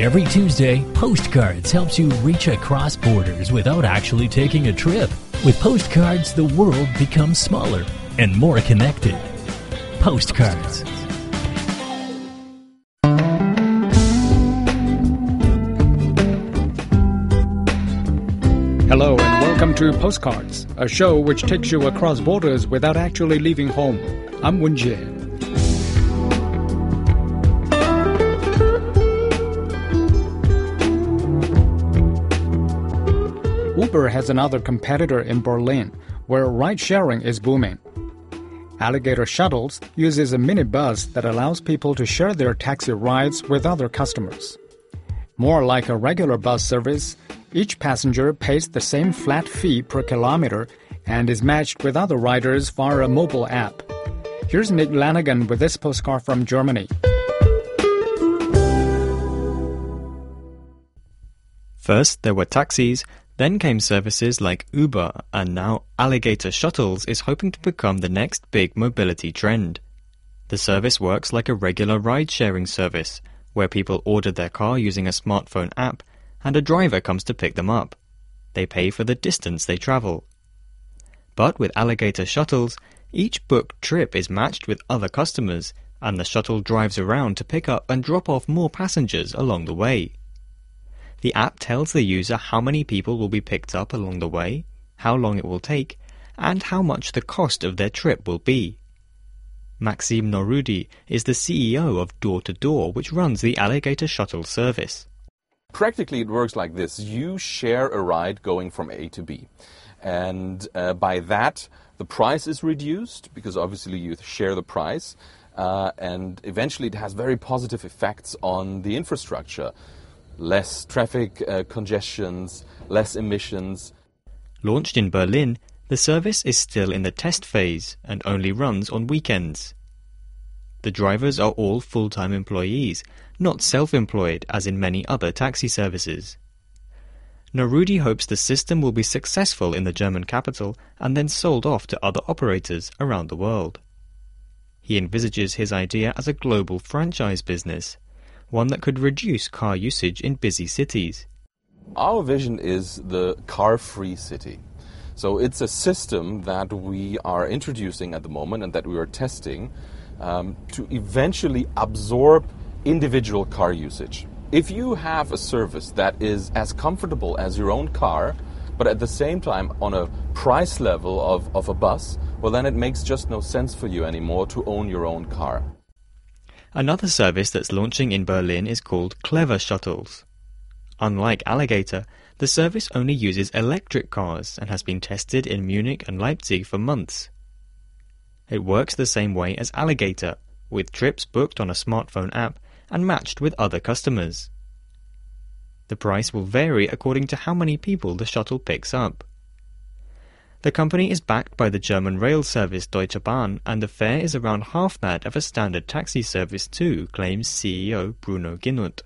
Every Tuesday, Postcards helps you reach across borders without actually taking a trip. With Postcards, the world becomes smaller and more connected. Postcards. Hello and welcome to Postcards, a show which takes you across borders without actually leaving home. I'm Wen Jie. Uber has another competitor in Berlin, where ride sharing is booming. Allygator Shuttles uses a minibus that allows people to share their taxi rides with other customers. More like a regular bus service, each passenger pays the same flat fee per kilometer and is matched with other riders via a mobile app. Here's Nick Lanigan with this postcard from Germany. First, there were taxis, then came services like Uber, and now Allygator Shuttles is hoping to become the next big mobility trend. The service works like a regular ride sharing service, where people order their car using a smartphone app and a driver comes to pick them up. They pay for the distance they travel. But with Allygator Shuttles, each booked trip is matched with other customers, and the shuttle drives around to pick up and drop off more passengers along the way. The app tells the user how many people will be picked up along the way, how long it will take, and how much the cost of their trip will be. Maxim Nohroudi is the CEO of Door to Door, which runs the Allygator Shuttle service. Practically, it works like this you share a ride going from A to B. And uh, by that, the price is reduced because obviously you share the price. Uh, and eventually, it has very positive effects on the infrastructure less traffic uh, congestions, less emissions. Launched in Berlin, the service is still in the test phase and only runs on weekends. The drivers are all full time employees, not self employed as in many other taxi services. Nohroudi hopes the system will be successful in the German capital and then sold off to other operators around the world. He envisages his idea as a global franchise business, one that could reduce car usage in busy cities. Our vision is the car free city. So it's a system that we are introducing at the moment and that we are testing um, to eventually absorb individual car usage. If you have a service that is as comfortable as your own car, but at the same time on a price level of, of a bus, well, then it makes just no sense for you anymore to own your own car. Another service that's launching in Berlin is called Clever Shuttles. Unlike Allygator, the service only uses electric cars and has been tested in Munich and Leipzig for months. It works the same way as Allygator, with trips booked on a smartphone app and matched with other customers. The price will vary according to how many people the shuttle picks up. The company is backed by the German rail service Deutsche Bahn, and the fare is around half that of a standard taxi service too, claims CEO Bruno Ginnuth.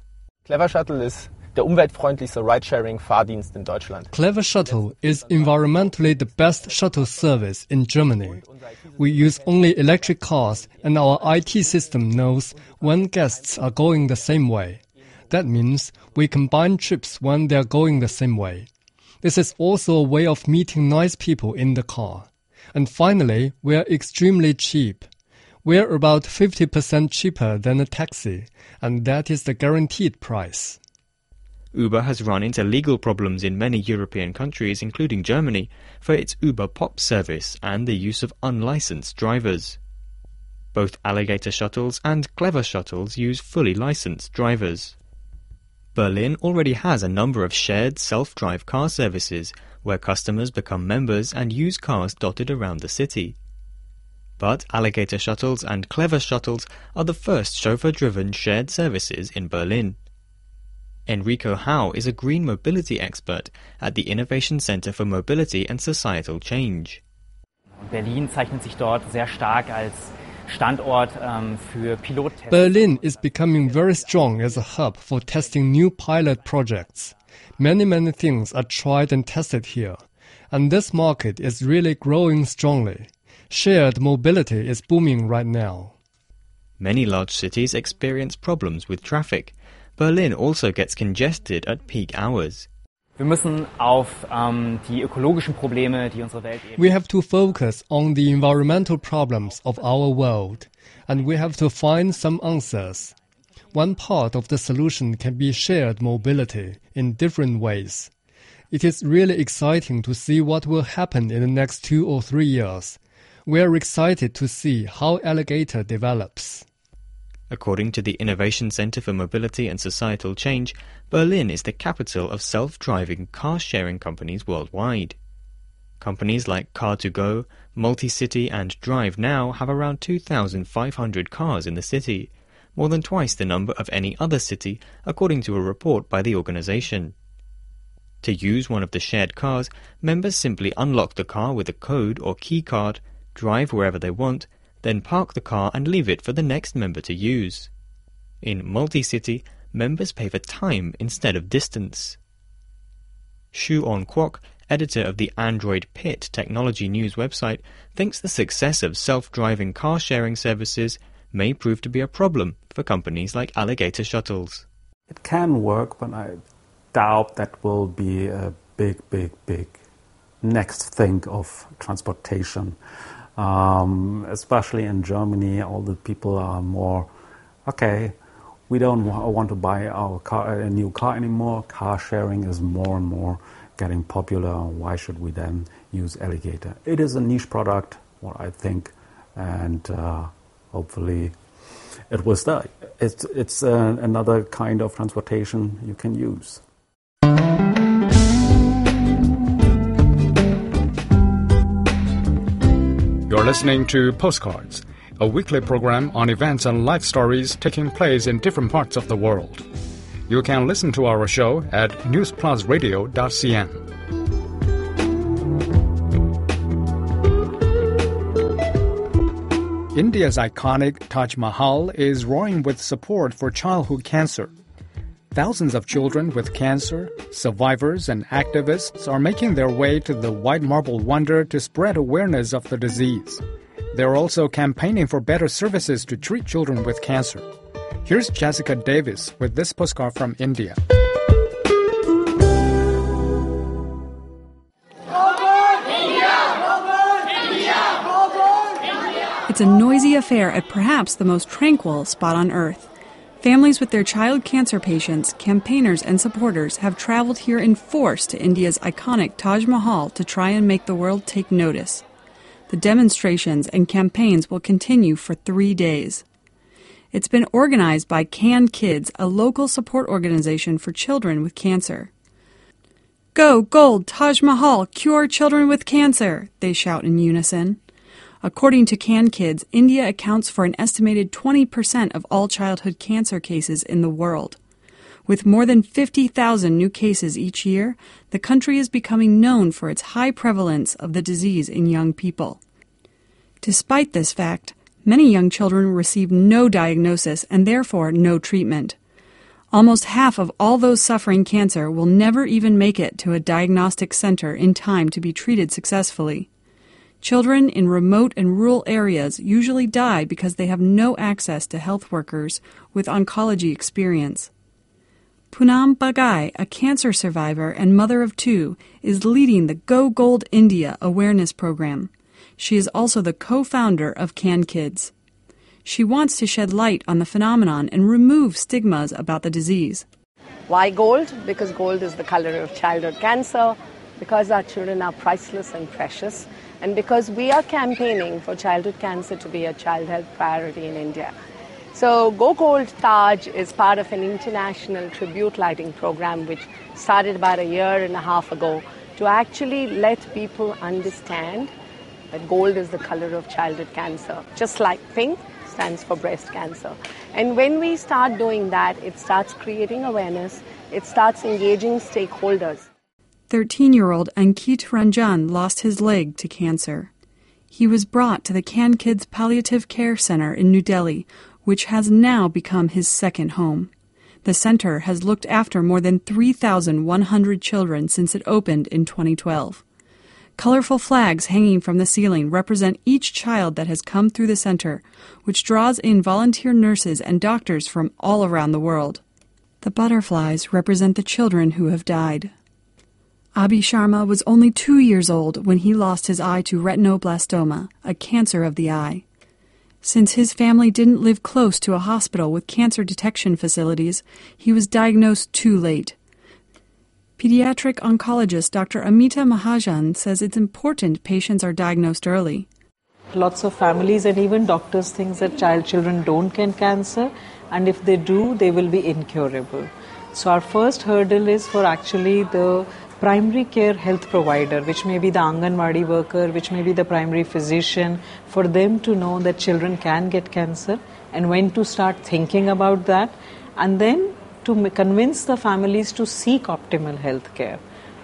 Clever Shuttle is der umweltfreundlichste Ridesharing-Fahrdienst in Deutschland. Clever Shuttle is environmentally the best shuttle service in Germany. We use only electric cars, and our IT system knows when guests are going the same way. That means we combine trips when they're going the same way. This is also a way of meeting nice people in the car. And finally, we're extremely cheap. We're about 50% cheaper than a taxi, and that is the guaranteed price. Uber has run into legal problems in many European countries, including Germany, for its Uber Pop service and the use of unlicensed drivers. Both Allygator shuttles and Clever shuttles use fully licensed drivers. Berlin already has a number of shared self-drive car services where customers become members and use cars dotted around the city. But Allygator Shuttles and Clever Shuttles are the first chauffeur-driven shared services in Berlin. Enrico Howe is a green mobility expert at the Innovation Center for Mobility and Societal Change. Berlin zeichnet sich dort sehr stark als Standort um, für Pilottests. Berlin is becoming very strong as a hub for testing new pilot projects. Many, many things are tried and tested here, and this market is really growing strongly. Shared mobility is booming right now. Many large cities experience problems with traffic, Berlin also gets congested at peak hours. Ähm, We have to focus on the environmental problems of our world, and we have to find some answers. One part of the solution can be shared mobility in different ways. It is really exciting to see what will happen in the next two or three years. We are excited to see how Allygator develops. According to the Innovation Center for Mobility and Societal Change, Berlin is the capital of self-driving car-sharing companies worldwide. Companies like Car2Go, Multicity and Drive Now have around 2,500 cars in the city, more than twice the number of any other city, according to a report by the organization. To use one of the shared cars, members simply unlock the car with a code or key card, drive wherever they want, then park the car and leave it for the next member to use. In multi-city, members pay for time instead of distance. Shu On Kwok, editor of the Android Pit technology news website, thinks the success of self-driving car sharing services may prove to be a problem for companies like Allygator Shuttles. It can work, but I doubt that will be a big, big, big next thing of transportation. Um, especially in Germany, all the people are more okay. We don't want to buy our car, a new car anymore. Car sharing is more and more getting popular. Why should we then use Allygator? It is a niche product, what I think, and uh, hopefully it will stay. It's it's uh, another kind of transportation you can use. You're listening to Postcards, a weekly program on events and life stories taking place in different parts of the world. You can listen to our show at newsplusradio.cn. India's iconic Taj Mahal is roaring with support for childhood cancer. Thousands of children with cancer, survivors, and activists are making their way to the white marble wonder to spread awareness of the disease. They're also campaigning for better services to treat children with cancer. Here's Jessica Davis with this postcard from India. It's a noisy affair at perhaps the most tranquil spot on earth. Families with their child cancer patients, campaigners, and supporters have traveled here in force to India's iconic Taj Mahal to try and make the world take notice. The demonstrations and campaigns will continue for three days. It's been organized by Can Kids, a local support organization for children with cancer. Go, Gold, Taj Mahal, cure children with cancer, they shout in unison. According to Can Kids, India accounts for an estimated 20% of all childhood cancer cases in the world. With more than 50,000 new cases each year, the country is becoming known for its high prevalence of the disease in young people. Despite this fact, many young children receive no diagnosis and therefore no treatment. Almost half of all those suffering cancer will never even make it to a diagnostic center in time to be treated successfully. Children in remote and rural areas usually die because they have no access to health workers with oncology experience. Poonam Bagai, a cancer survivor and mother of two, is leading the Go Gold India awareness program. She is also the co founder of Can Kids. She wants to shed light on the phenomenon and remove stigmas about the disease. Why gold? Because gold is the color of childhood cancer, because our children are priceless and precious, and because we are campaigning for childhood cancer to be a child health priority in India. So, Go Gold Taj is part of an international tribute lighting program which started about a year and a half ago to actually let people understand that gold is the color of childhood cancer, just like pink stands for breast cancer. And when we start doing that, it starts creating awareness, it starts engaging stakeholders. 13 year old Ankit Ranjan lost his leg to cancer. He was brought to the Can Kids Palliative Care Center in New Delhi, which has now become his second home. The center has looked after more than 3,100 children since it opened in 2012. Colorful flags hanging from the ceiling represent each child that has come through the center, which draws in volunteer nurses and doctors from all around the world. The butterflies represent the children who have died. Abhi Sharma was only two years old when he lost his eye to retinoblastoma, a cancer of the eye. Since his family didn't live close to a hospital with cancer detection facilities, he was diagnosed too late. Pediatric oncologist Dr. Amita Mahajan says it's important patients are diagnosed early. Lots of families and even doctors think that child children don't get cancer, and if they do, they will be incurable. So our first hurdle is for actually the primary care health provider, which may be the Anganwadi worker, which may be the primary physician, for them to know that children can get cancer and when to start thinking about that, and then to convince the families to seek optimal health care.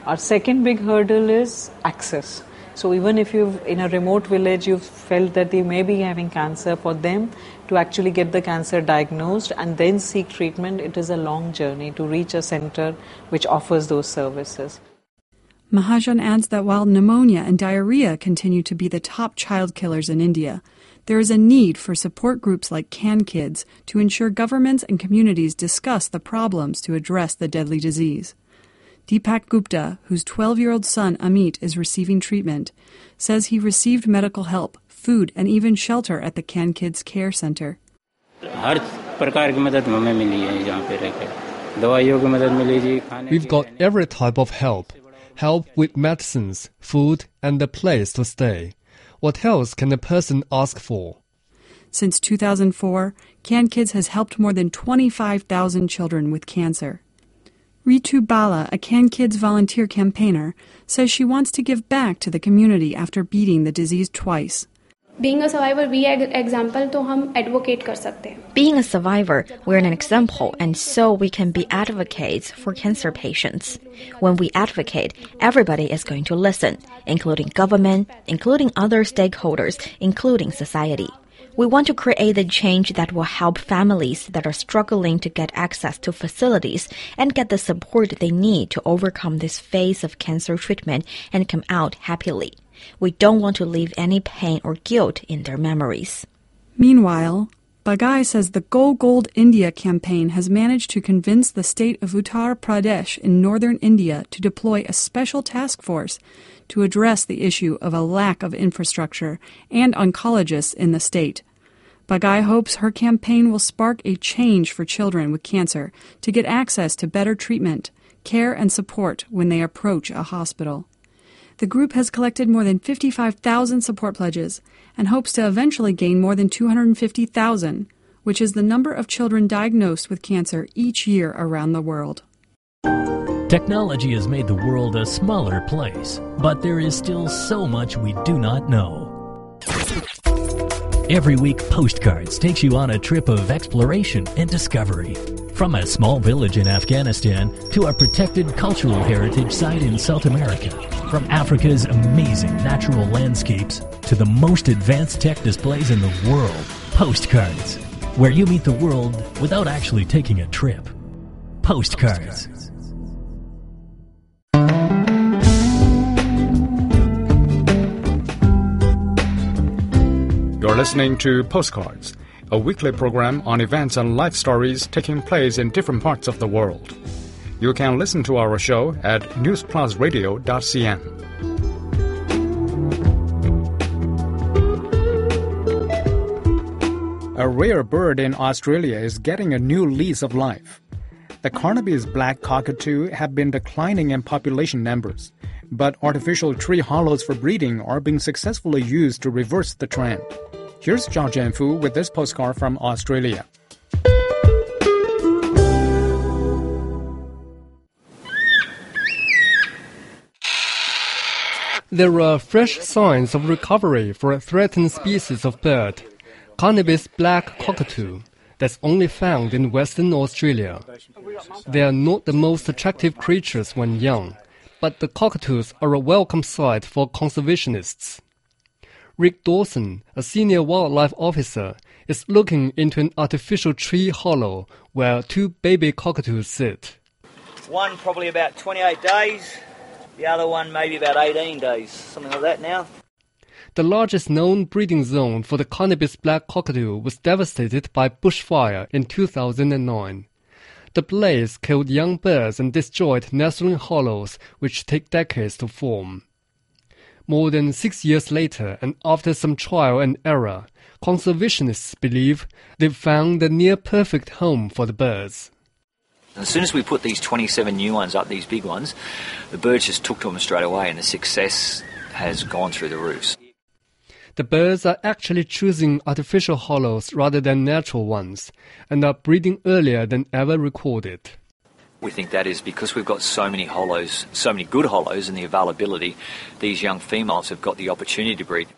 Our second big hurdle is access. So even if you've in a remote village you've felt that they may be having cancer, for them to actually get the cancer diagnosed and then seek treatment, it is a long journey to reach a center which offers those services. Mahajan adds that while pneumonia and diarrhea continue to be the top child killers in India, there is a need for support groups like Can Kids to ensure governments and communities discuss the problems to address the deadly disease. Deepak Gupta, whose 12 year old son Amit is receiving treatment, says he received medical help, food, and even shelter at the Can Kids Care Center. We've got every type of help help with medicines, food, and a place to stay. What else can a person ask for? Since 2004, Can Kids has helped more than 25,000 children with cancer. Ritu Bala, a Can Kids volunteer campaigner, says she wants to give back to the community after beating the disease twice being a survivor we are example to hum advocate kar sakte being a survivor we're an example and so we can be advocates for cancer patients. When we advocate everybody is going to listen including government including other stakeholders including society. We want to create the change that will help families that are struggling to get access to facilities and get the support they need to overcome this phase of cancer treatment and come out happily. We don't want to leave any pain or guilt in their memories. Meanwhile, Bagai says the Go Gold India campaign has managed to convince the state of Uttar Pradesh in northern India to deploy a special task force to address the issue of a lack of infrastructure and oncologists in the state. Bagai hopes her campaign will spark a change for children with cancer to get access to better treatment, care, and support when they approach a hospital. The group has collected more than 55,000 support pledges and hopes to eventually gain more than 250,000, which is the number of children diagnosed with cancer each year around the world. Technology has made the world a smaller place, but there is still so much we do not know. Every week, Postcards takes you on a trip of exploration and discovery. From a small village in Afghanistan to a protected cultural heritage site in South America. From Africa's amazing natural landscapes to the most advanced tech displays in the world. Postcards, where you meet the world without actually taking a trip. Postcards. You're listening to Postcards, a weekly program on events and life stories taking place in different parts of the world. You can listen to our show at newsplusradio.cn. A rare bird in Australia is getting a new lease of life. The Carnaby's black cockatoo have been declining in population numbers, but artificial tree hollows for breeding are being successfully used to reverse the trend. Here's Zhao Jianfu with this postcard from Australia. There are fresh signs of recovery for a threatened species of bird, Carnaby's black cockatoo, that's only found in Western Australia. They are not the most attractive creatures when young, but the cockatoos are a welcome sight for conservationists. Rick Dawson, a senior wildlife officer, is looking into an artificial tree hollow where two baby cockatoos sit. One probably about 28 days, the other one maybe about 18 days, something like that now. The largest known breeding zone for the Carnaby's black cockatoo was devastated by bushfire in 2009. The blaze killed young birds and destroyed nestling hollows, which take decades to form. More than six years later, and after some trial and error, conservationists believe they've found the near perfect home for the birds. As soon as we put these 27 new ones up, these big ones, the birds just took to them straight away, and the success has gone through the roofs. The birds are actually choosing artificial hollows rather than natural ones, and are breeding earlier than ever recorded. We think that is because we've got so many hollows, so many good hollows, and the availability, these young females have got the opportunity to breed.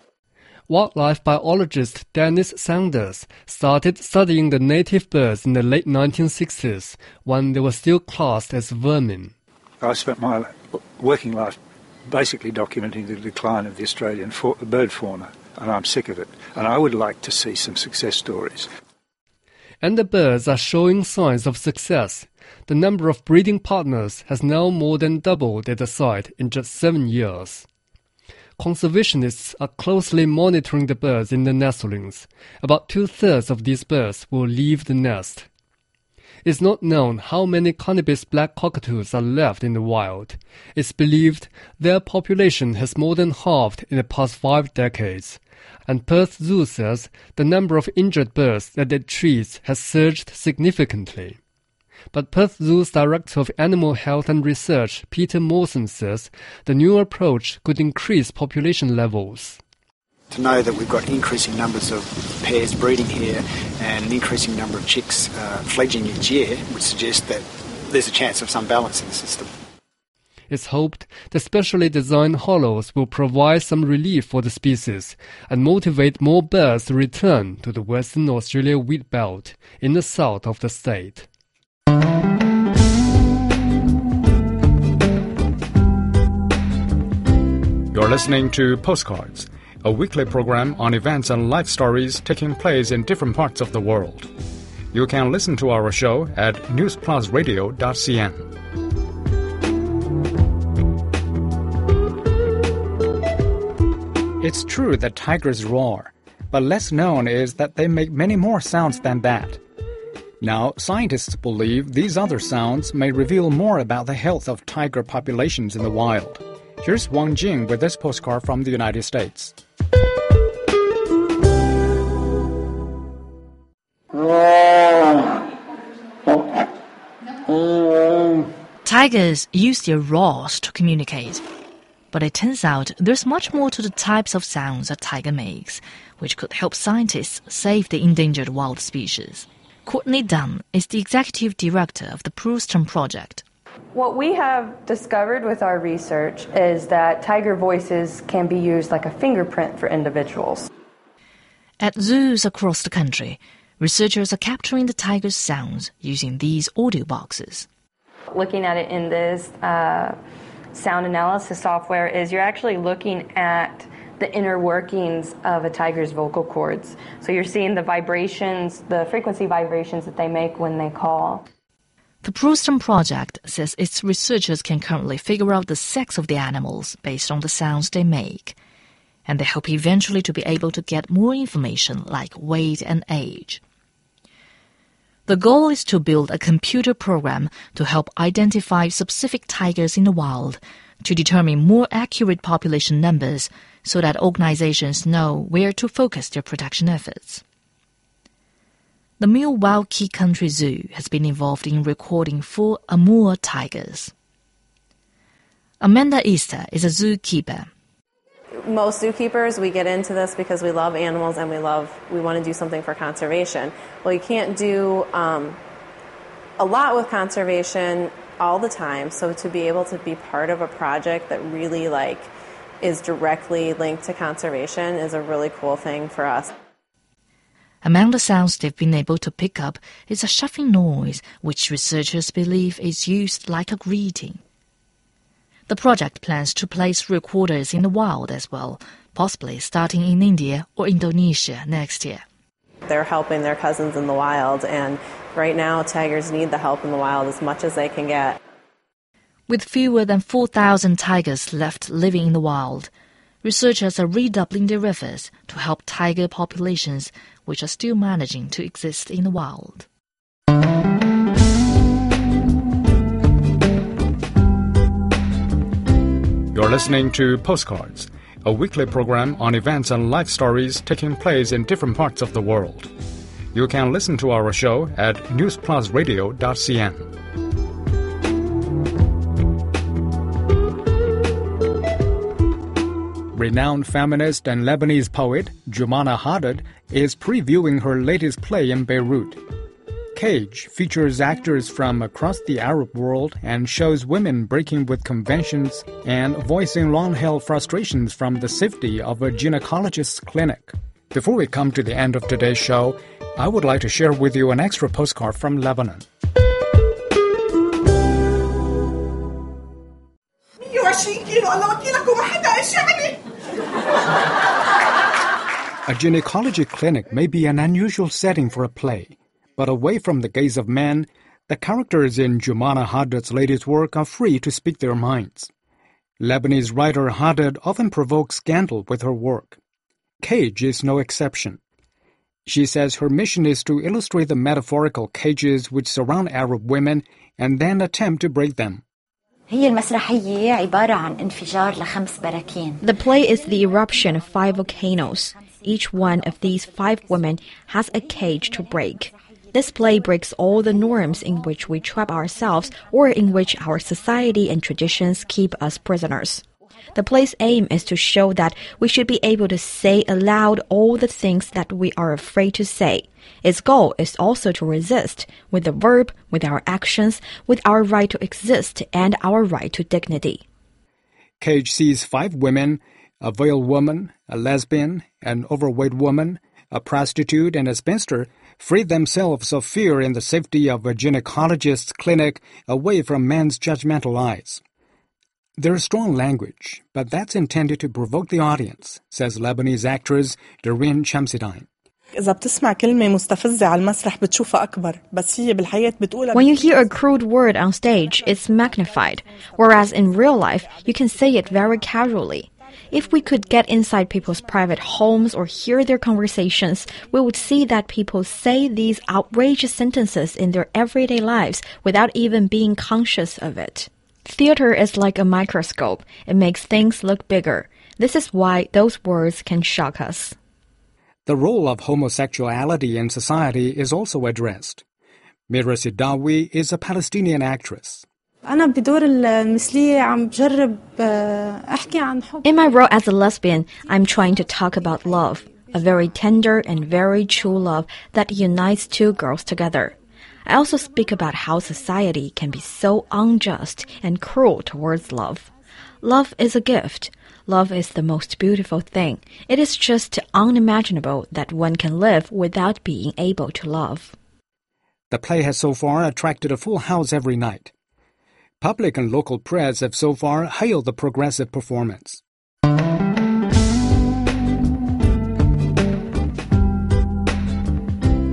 Wildlife biologist Denis Saunders started studying the native birds in the late 1960s when they were still classed as vermin. I spent my working life basically documenting the decline of the Australian bird fauna, and I'm sick of it. And I would like to see some success stories. And the birds are showing signs of success. The number of breeding partners has now more than doubled at the site in just seven years. Conservationists are closely monitoring the birds in the nestlings. About two thirds of these birds will leave the nest. It's not known how many Carnaby's black cockatoos are left in the wild. It's believed their population has more than halved in the past five decades. And Perth Zoo says the number of injured birds that it treats has surged significantly. But Perth Zoo's Director of Animal Health and Research, Peter Mawson, says the new approach could increase population levels. To know that we've got increasing numbers of pairs breeding here and an increasing number of chicks uh, fledging each year would suggest that there's a chance of some balance in the system. It's hoped the specially designed hollows will provide some relief for the species and motivate more birds to return to the Western Australia wheat belt in the south of the state. You're listening to Postcards, a weekly program on events and life stories taking place in different parts of the world. You can listen to our show at newsplusradio.cn. It's true that tigers roar, but less known is that they make many more sounds than that. Now, scientists believe these other sounds may reveal more about the health of tiger populations in the wild. Here's Wang Jing with this postcard from the United States. Tigers use their roars to communicate. But it turns out there's much more to the types of sounds a tiger makes, which could help scientists save the endangered wild species. Courtney Dunn is the executive director of the Prusten Project. What we have discovered with our research is that tiger voices can be used like a fingerprint for individuals. At zoos across the country, researchers are capturing the tiger's sounds using these audio boxes. Looking at it in this uh, sound analysis software is you're actually looking at the inner workings of a tiger's vocal cords. So you're seeing the vibrations, the frequency vibrations that they make when they call. The Prusten Project says its researchers can currently figure out the sex of the animals based on the sounds they make. And they hope eventually to be able to get more information like weight and age. The goal is to build a computer program to help identify specific tigers in the wild, to determine more accurate population numbers so that organizations know where to focus their protection efforts. The Milwaukee County Zoo has been involved in recording four Amur tigers. Amanda Easter is a zookeeper. Most zookeepers, we get into this because we love animals and we love, we want to do something for conservation. Well, you can't do um, a lot with conservation all the time. So to be able to be part of a project that really like is directly linked to conservation is a really cool thing for us. Among the sounds they've been able to pick up is a shuffling noise, which researchers believe is used like a greeting. The project plans to place recorders in the wild as well, possibly starting in India or Indonesia next year. They're helping their cousins in the wild, and Right now, tigers need the help in the wild as much as they can get. With fewer than 4,000 tigers left living in the wild, researchers are redoubling their efforts to help tiger populations which are still managing to exist in the wild. You're listening to Postcards, a weekly program on events and life stories taking place in different parts of the world. You can listen to our show at newsplusradio.cn. Renowned feminist and Lebanese poet Joumana Haddad is previewing her latest play in Beirut. Cage features actors from across the Arab world and shows women breaking with conventions and voicing long held frustrations from the safety of a gynecologist's clinic. Before we come to the end of today's show, I would like to share with you an extra postcard from Lebanon. A gynecology clinic may be an unusual setting for a play, but away from the gaze of men, the characters in Joumana Haddad's latest work are free to speak their minds. Lebanese writer Haddad often provokes scandal with her work. Cage is no exception. She says her mission is to illustrate the metaphorical cages which surround Arab women and then attempt to break them. The play is the eruption of five volcanoes. Each one of these five women has a cage to break. This play breaks all the norms in which we trap ourselves or in which our society and traditions keep us prisoners. The play's aim is to show that we should be able to say aloud all the things that we are afraid to say. Its goal is also to resist with the verb, with our actions, with our right to exist and our right to dignity. Cage sees five women a veiled woman, a lesbian, an overweight woman, a prostitute, and a spinster free themselves of fear in the safety of a gynecologist's clinic away from men's judgmental eyes. There is strong language, but that's intended to provoke the audience, says Lebanese actress Doreen Shamsidine. When you hear a crude word on stage, it's magnified, whereas in real life, you can say it very casually. If we could get inside people's private homes or hear their conversations, we would see that people say these outrageous sentences in their everyday lives without even being conscious of it. Theater is like a microscope, it makes things look bigger. This is why those words can shock us. The role of homosexuality in society is also addressed. Mira Sidawi is a Palestinian actress. In my role as a lesbian, I'm trying to talk about love, a very tender and very true love that unites two girls together. I also speak about how society can be so unjust and cruel towards love. Love is a gift. Love is the most beautiful thing. It is just unimaginable that one can live without being able to love. The play has so far attracted a full house every night. Public and local press have so far hailed the progressive performance.